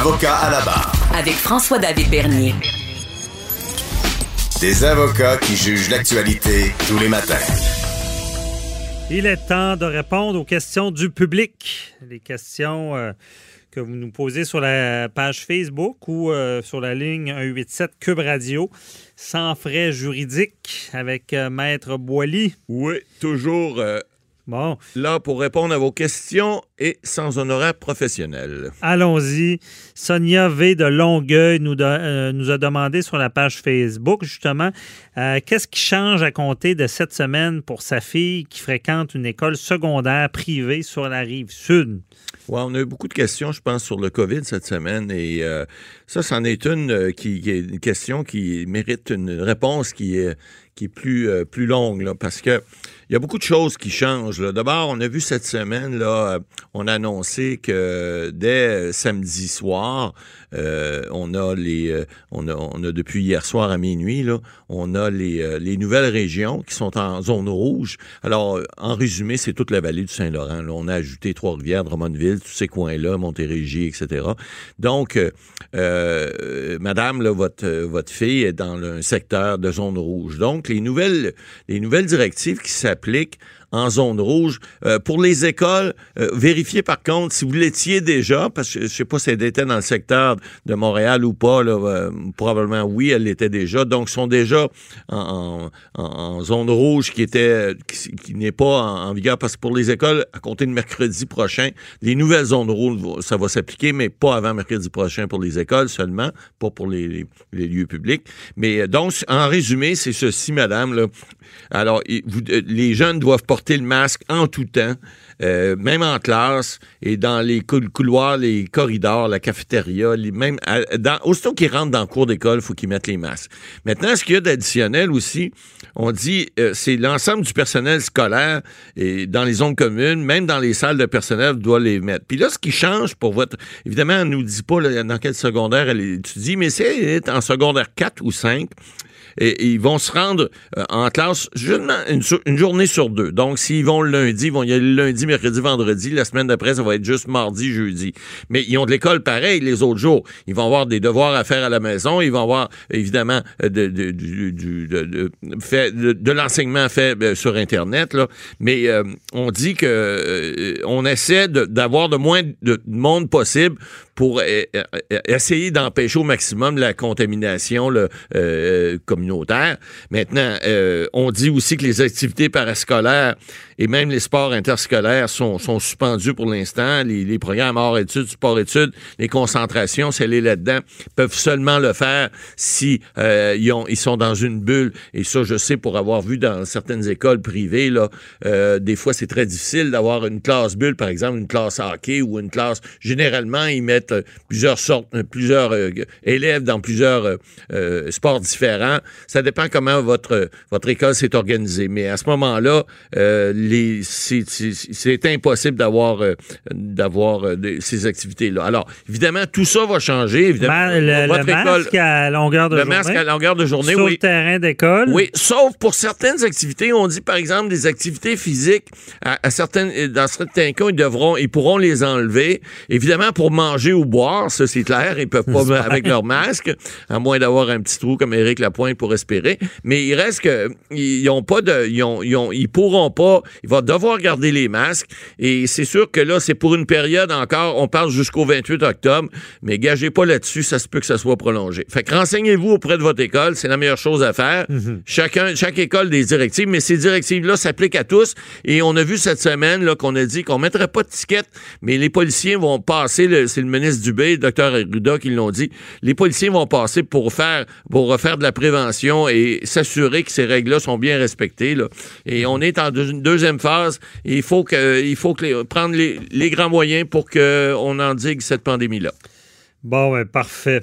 Avocat à la barre. Avec François-David Bernier. Des avocats qui jugent l'actualité tous les matins. Il est temps de répondre aux questions du public. Les questions euh, que vous nous posez sur la page Facebook ou euh, sur la ligne 187 Cube Radio, sans frais juridiques, avec euh, Maître Boily. Oui, toujours Bon, là pour répondre à vos questions et sans honoraire professionnel. allons-y. Sonia V de Longueuil nous, de- euh, nous a demandé sur la page Facebook, justement, euh, qu'est-ce qui change à compter de cette semaine pour sa fille qui fréquente une école secondaire privée sur la rive sud? Ouais, on a eu beaucoup de questions, je pense, sur le COVID cette semaine et euh, ça, c'en est une qui, qui est une question qui mérite une réponse qui est, qui est plus, euh, plus longue là, parce que il y a beaucoup de choses qui changent. D'abord, on a vu cette semaine, là, euh, on a annoncé que dès euh, samedi soir, euh, on a les, euh, on a, on a depuis hier soir à minuit, là, on a les, euh, les nouvelles régions qui sont en zone rouge. Alors, en résumé, c'est toute la vallée du Saint-Laurent. là. On a ajouté Trois-Rivières, Drummondville, tous ces coins-là, Montérégie, etc. Donc, Madame, votre, votre fille est dans un secteur de zone rouge. Donc, les nouvelles, les nouvelles directives qui s'appliquent en zone rouge. Euh, pour les écoles, euh, vérifiez par contre si vous l'étiez déjà, parce que je sais pas si elle était dans le secteur de Montréal ou pas, là, euh, probablement oui, elle l'était déjà. Donc, sont déjà en, en- en zone rouge qui était qui, qui n'est pas en, vigueur parce que pour les écoles, à compter de mercredi prochain, les nouvelles zones rouges, ça va s'appliquer, mais pas avant mercredi prochain pour les écoles seulement, pas pour les, les- les lieux publics. Mais euh, donc, en résumé, c'est ceci, madame. Là. Alors, euh, les jeunes doivent porter le masque en tout temps, euh, même en classe et dans les cou- couloirs, les corridors, la cafétéria, même à- dans, aussitôt qu'ils rentrent dans le cours d'école, il faut qu'ils mettent les masques. Maintenant, ce qu'il y a d'additionnel aussi, on dit euh, c'est l'ensemble du personnel scolaire et dans les zones communes, même dans les salles de personnel, doit les mettre. Puis là, ce qui change pour votre... Évidemment, on nous dit pas dans quel secondaire elle étudie, mais c'est en secondaire 4 ou 5 et, ils vont se rendre euh, en classe une, une journée sur deux. Donc, s'ils vont le lundi, ils vont y aller le lundi, mercredi, vendredi. La semaine d'après, ça va être juste mardi, jeudi. Mais ils ont de l'école pareil les autres jours. Ils vont avoir des devoirs à faire à la maison. Ils vont avoir, évidemment, euh, de, de, de, de- l'enseignement fait euh, sur Internet. Là. Mais euh, on dit que euh, on essaie d'avoir de moins de monde possible pour euh, euh, essayer d'empêcher au maximum la contamination là, euh, communautaire. Maintenant, euh, on dit aussi que les activités parascolaires et même les sports interscolaires sont, sont suspendus pour l'instant. Les, les programmes hors études, sport-études, les concentrations, c'est les là-dedans, peuvent seulement le faire si euh, ils, ont, ils sont dans une bulle. Et ça, je sais pour avoir vu dans certaines écoles privées, là, euh, des fois, c'est très difficile d'avoir une classe bulle, par exemple, une classe hockey ou une classe. Généralement, ils mettent euh, plusieurs sortes, euh, plusieurs euh, élèves dans plusieurs sports différents. Ça dépend comment votre votre école s'est organisée. Mais à ce moment-là, les c'est, c'est, c'est impossible d'avoir d'avoir ces activités-là. Alors, évidemment, tout ça va changer. Évidemment, Ma- le, votre le école, masque à longueur de le journée. masque à longueur de journée, sur oui. le terrain d'école. Oui, sauf pour certaines activités. On dit, par exemple, des activités physiques. À, à certaines, dans certains cas, ils devront, ils pourront les enlever. Évidemment, pour manger ou boire, ça c'est clair, ils peuvent pas avec leur masque, à moins d'avoir un petit trou comme Éric Lapointe pour respirer. Mais il reste que ils ont pas de, ils ont, ils ont, ils pourront pas. Ils vont devoir garder les masques. Et c'est sûr que là, c'est pour une période encore. On parle jusqu'au 28 octobre, mais gagez pas là-dessus. Ça se peut que ça soit prolongé. Fait que renseignez-vous auprès de votre école. C'est la meilleure chose à faire. Chacun, chaque école des directives, mais ces directives-là s'appliquent à tous. Et on a vu cette semaine là qu'on a dit qu'on mettrait pas de ticket, mais les policiers vont passer. le- C'est le ministre Dubé, le docteur Arruda qui l'ont dit. Les policiers vont passer pour faire, refaire de la prévention et s'assurer que ces règles-là sont bien respectées. Et on est en deuxième phase. Il faut prendre les, les grands moyens pour qu'on endigue cette pandémie-là. Bon, ben, parfait.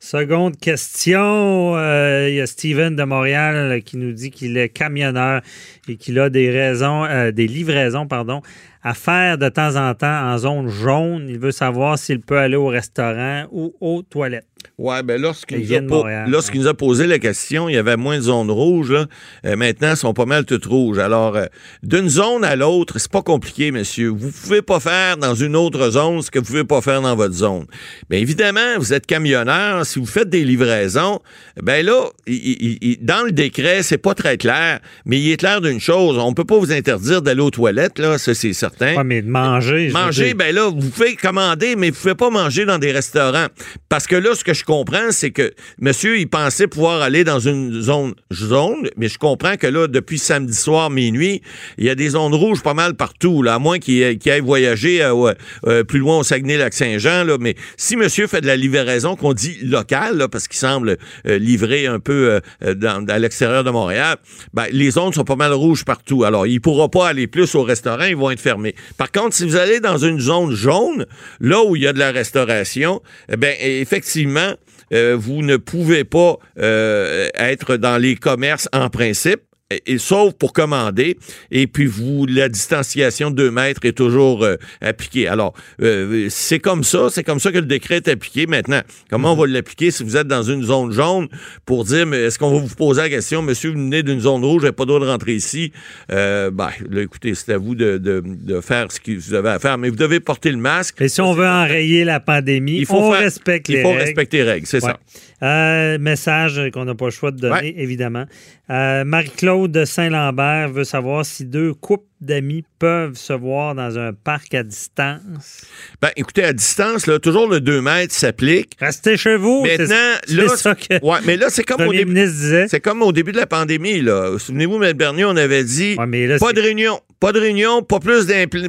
Seconde question, euh, il y a Steven de Montréal qui nous dit qu'il est camionneur et qu'il a des raisons, euh, des livraisons, pardon, à faire de temps en temps en zone jaune. Il veut savoir s'il peut aller au restaurant ou aux toilettes. Ouais, ben lorsqu'il Il nous, lorsqu'il nous a posé la question, il y avait moins de zones rouges. Là. Euh, maintenant, elles sont pas mal toutes rouges. Alors, euh, d'une zone à l'autre, c'est pas compliqué, monsieur. Vous pouvez pas faire dans une autre zone ce que vous pouvez pas faire dans votre zone. Bien évidemment, vous êtes camionneur. Si vous faites des livraisons, ben là, il- il- il- dans le décret, c'est pas très clair, mais il est clair d'une chose. On peut pas vous interdire d'aller aux toilettes, là, ça c'est certain. Ouais, mais de manger. Manger, ben là, vous pouvez commander, mais vous pouvez pas manger dans des restaurants. Parce que là, ce que je comprends, c'est que monsieur, il pensait pouvoir aller dans une zone jaune, mais je comprends que là, depuis samedi soir, minuit, il y a des zones rouges pas mal partout, là, à moins qu'il aille voyager euh, euh, plus loin au Saguenay-Lac-Saint-Jean, là. Mais si monsieur fait de la livraison qu'on dit locale, là, parce qu'il semble euh, livrer un peu euh, dans- à l'extérieur de Montréal, ben, les zones sont pas mal rouges partout. Alors, il pourra pas aller plus au restaurant, ils vont être fermés. Par contre, si vous allez dans une zone jaune, là où il y a de la restauration, eh ben effectivement, vous ne pouvez pas euh, être dans les commerces en principe. Et, et sauf pour commander, et puis vous, la distanciation de 2 mètres est toujours euh, appliquée. Alors, euh, c'est comme ça, c'est comme ça que le décret est appliqué maintenant. Comment on va l'appliquer si vous êtes dans une zone jaune pour dire, mais est-ce qu'on va vous poser la question, monsieur, vous venez d'une zone rouge, j'ai pas le droit de rentrer ici? Euh, ben, là, écoutez, c'est à vous de, de, de faire ce que vous avez à faire, mais vous devez porter le masque. Et si on veut enrayer la pandémie, Il faut on faire- respecte Il les faut règles. respecter les règles, c'est Ouais. ça. Euh, message qu'on n'a pas le choix de donner, Ouais. évidemment. Euh, Marie-Claude de Saint-Lambert veut savoir si deux couples d'amis peuvent se voir dans un parc à distance. Ben, écoutez, à distance, là, toujours le 2 mètres s'applique. Restez chez vous. Maintenant, c'est là, ça que Ouais, mais là, c'est comme au début. C'est comme au début de la pandémie, là. Souvenez-vous, M. Bernier, on avait dit Ouais, mais là, pas de réunion, pas de réunion, pas plus d'un pl-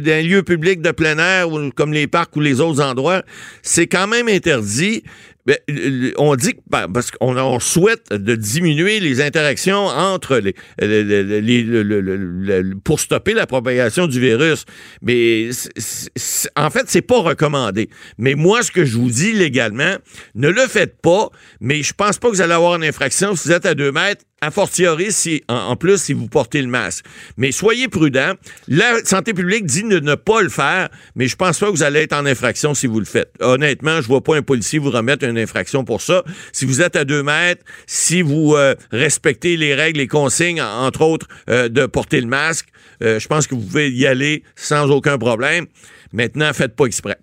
d'un lieu public de plein air comme les parcs ou les autres endroits. C'est quand même interdit. Ben, on dit que ben, parce qu'on on souhaite de diminuer les interactions entre les, les- les- les- le- le- le- le- pour stopper la propagation du virus. Mais en fait, c'est pas recommandé. Mais moi, ce que je vous dis légalement, ne le faites pas. Mais je pense pas que vous allez avoir une infraction si vous êtes à deux mètres. A fortiori, si, en, plus, si vous portez le masque. Mais soyez prudents. La santé publique dit de ne pas le faire, mais je pense pas que vous allez être en infraction si vous le faites. Honnêtement, je vois pas un policier vous remettre une infraction pour ça. Si vous êtes à deux mètres, si vous euh, respectez les règles, les consignes, en- entre autres, euh, de porter le masque, euh, je pense que vous pouvez y aller sans aucun problème. Maintenant, faites pas exprès.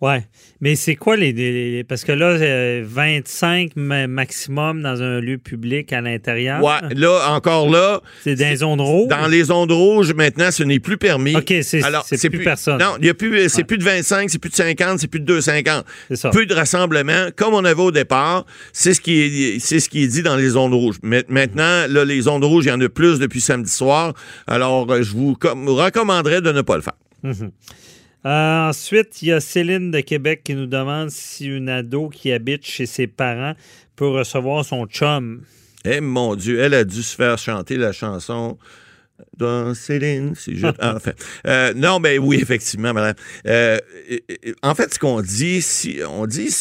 Ouais. Mais c'est quoi les, Parce que là, euh, 25 ma- maximum dans un lieu public à l'intérieur. Ouais, là, encore là, C'est dans les zones rouges? Dans les ondes rouges, maintenant, ce n'est plus permis. OK, c'est- c'est plus personne. Non, il y a plus, c'est plus de 25, c'est plus de 50, c'est plus de 250. C'est ça. Plus de rassemblements, comme on avait au départ. C'est ce qui est, c'est ce qui est dit dans les ondes rouges. Mais Maintenant, là, les ondes rouges, il y en a plus depuis samedi soir. Alors, euh, je vous com- recommanderais de ne pas le faire. Euh, ensuite, il y a Céline de Québec qui nous demande si une ado qui habite chez ses parents peut recevoir son chum. Eh mon Dieu, elle a dû se faire chanter la chanson. Dans Céline, si je. Ah, enfin, euh, non, mais oui, effectivement, madame. Euh, en fait, ce qu'on dit, si on dit,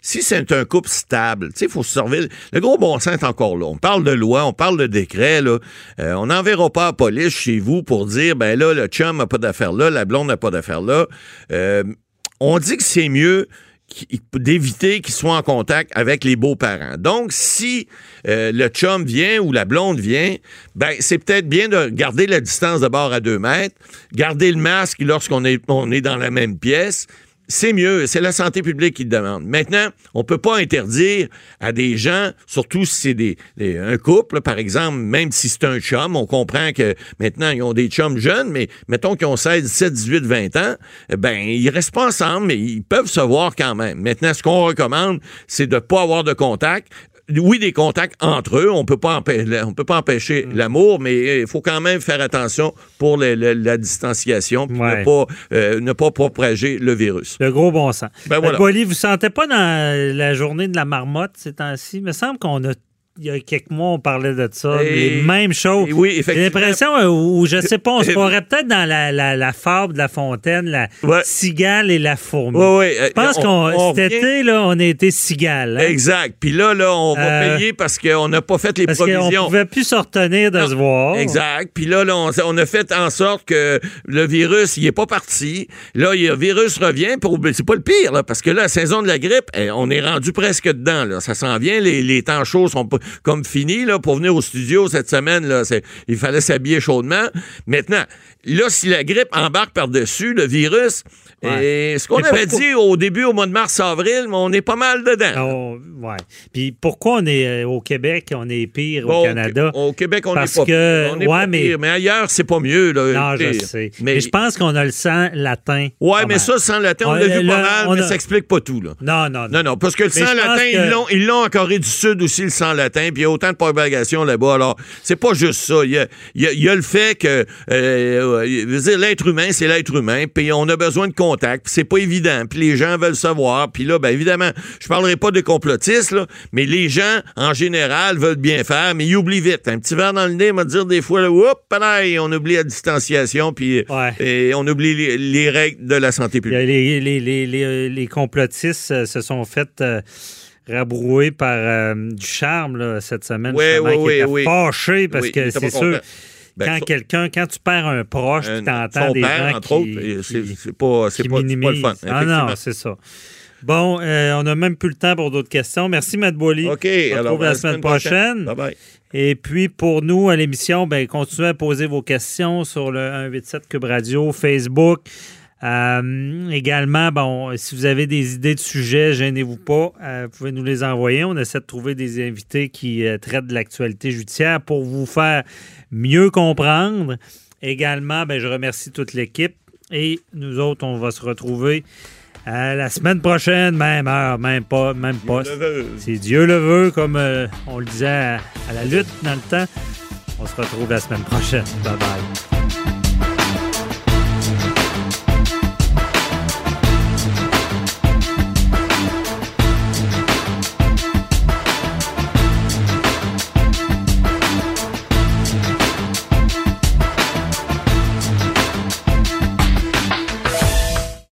si c'est un couple stable, il faut se servir. Le gros bon sens est encore là. On parle de loi, on parle de décret. Euh, on n'enverra pas la police chez vous pour dire, ben là, le chum n'a pas d'affaire là, la blonde n'a pas d'affaire là. Euh, on dit que c'est mieux d'éviter qu'ils soient en contact avec les beaux-parents. Donc, si euh, le chum vient ou la blonde vient, ben c'est peut-être bien de garder la distance de bord à deux mètres, garder le masque lorsqu'on est, on est dans la même pièce. C'est mieux, c'est la santé publique qui le demande. Maintenant, on peut pas interdire à des gens, surtout si c'est des, des- un couple, par exemple, même si c'est un chum, on comprend que maintenant ils ont des chums jeunes, mais mettons qu'ils ont 16, 17, 18, 20 ans, eh ben ils restent pas ensemble, mais ils peuvent se voir quand même. Maintenant, ce qu'on recommande, c'est de pas avoir de contact. Oui, des contacts entre eux, on peut pas on peut pas empêcher Mm. l'amour, mais il faut quand même faire attention pour la distanciation, puis Ouais. ne pas euh, ne pas propager le virus. Le gros bon sens. Ben voilà. Euh, Boily, vous sentez pas dans la journée de la marmotte ces temps-ci? Il me semble qu'on a il y a quelques mois, on parlait de ça. Et- les mêmes choses. et oui, J'ai l'impression, euh, ou je sais pas, on se pourrait peut-être dans la, la, la fable de la fontaine, la Ouais. cigale et la fourmi. Ouais, ouais, euh, Je pense on- qu'on on cet été, là, on a été cigale. hein? Exact. Puis là, là, on va Euh, payer parce qu'on n'a pas fait les Parce qu'on provisions. pouvait plus se retenir de Non, se voir. Exact. Puis là, là, on, on a fait en sorte que le virus, il est pas parti. Là, le virus revient. Pour, ben, c'est pas le pire, là, parce que là, la saison de la grippe, eh, on est rendu presque dedans. Là. Ça s'en vient. Les, les temps chauds sont pas- comme finis. Là, pour venir au studio cette semaine, là, il fallait s'habiller chaudement. Maintenant, là, si la grippe embarque par-dessus, le virus, Ouais. eh, ce qu'on avait pourquoi- dit au début, au mois de mars-avril, on est pas mal dedans. On- ouais. Puis pourquoi on est euh, au Québec, on est pire Bon, au Canada? Au Québec, on Parce pas que- pire. On est ouais, pas mais- pire. mais ailleurs, c'est pas mieux. Là, Non, je sais. Mais, je pense qu'on a le sang latin. Ouais, mais ça, sans latin, on On- l'a vu pas mal, on mais ça explique pas tout, là. Non, non, non. Non, non, parce que le Mais sang latin, que- ils l'ont en Corée du Sud aussi, le sang latin, puis il y a autant de propagation là-bas. Alors, c'est pas juste ça. Il y a, il y a- il y a le fait que, euh, dire, l'être humain, c'est l'être humain, puis on a besoin de contact, puis c'est pas évident, puis les gens veulent savoir, puis là, ben évidemment, je parlerai pas de complotistes, là, mais les gens, en général, veulent bien faire, mais ils oublient vite. Un petit verre dans le nez, m'a dire des fois, là, oups, pareil, on oublie la distanciation, puis Ouais. et on oublie les, les règles de la santé publique. les, les, les, les, les complotistes euh, se sont fait euh, rabrouer par euh, du charme là, cette semaine. Oui, oui, oui, étaient oui. fâchés parce Oui, que était c'est sûr, content. Ben, quand quelqu'un, quand tu perds un proche, tu t'entends des père, gens entre autres, c'est pas, c'est qui pas, c'est pas le fun. Ah non, c'est ça. Bon, euh, on n'a même plus le temps pour d'autres questions. Merci, Matt Boily. OK, On se retrouve à la semaine prochaine. Bye bye. Et puis, pour nous, à l'émission, ben, continuez à poser vos questions sur le 187 Cube Radio, Facebook. Euh, également, bon, si vous avez des idées de sujets, gênez-vous pas. Euh, vous pouvez nous les envoyer. On essaie de trouver des invités qui euh, traitent de l'actualité judiciaire pour vous faire mieux comprendre. Également, ben, je remercie toute l'équipe. Et nous autres, on va se retrouver la semaine prochaine, même heure, même pas, même pas. Si Dieu le veut, comme on le disait à, à la lutte dans le temps, on se retrouve la semaine prochaine. Bye bye.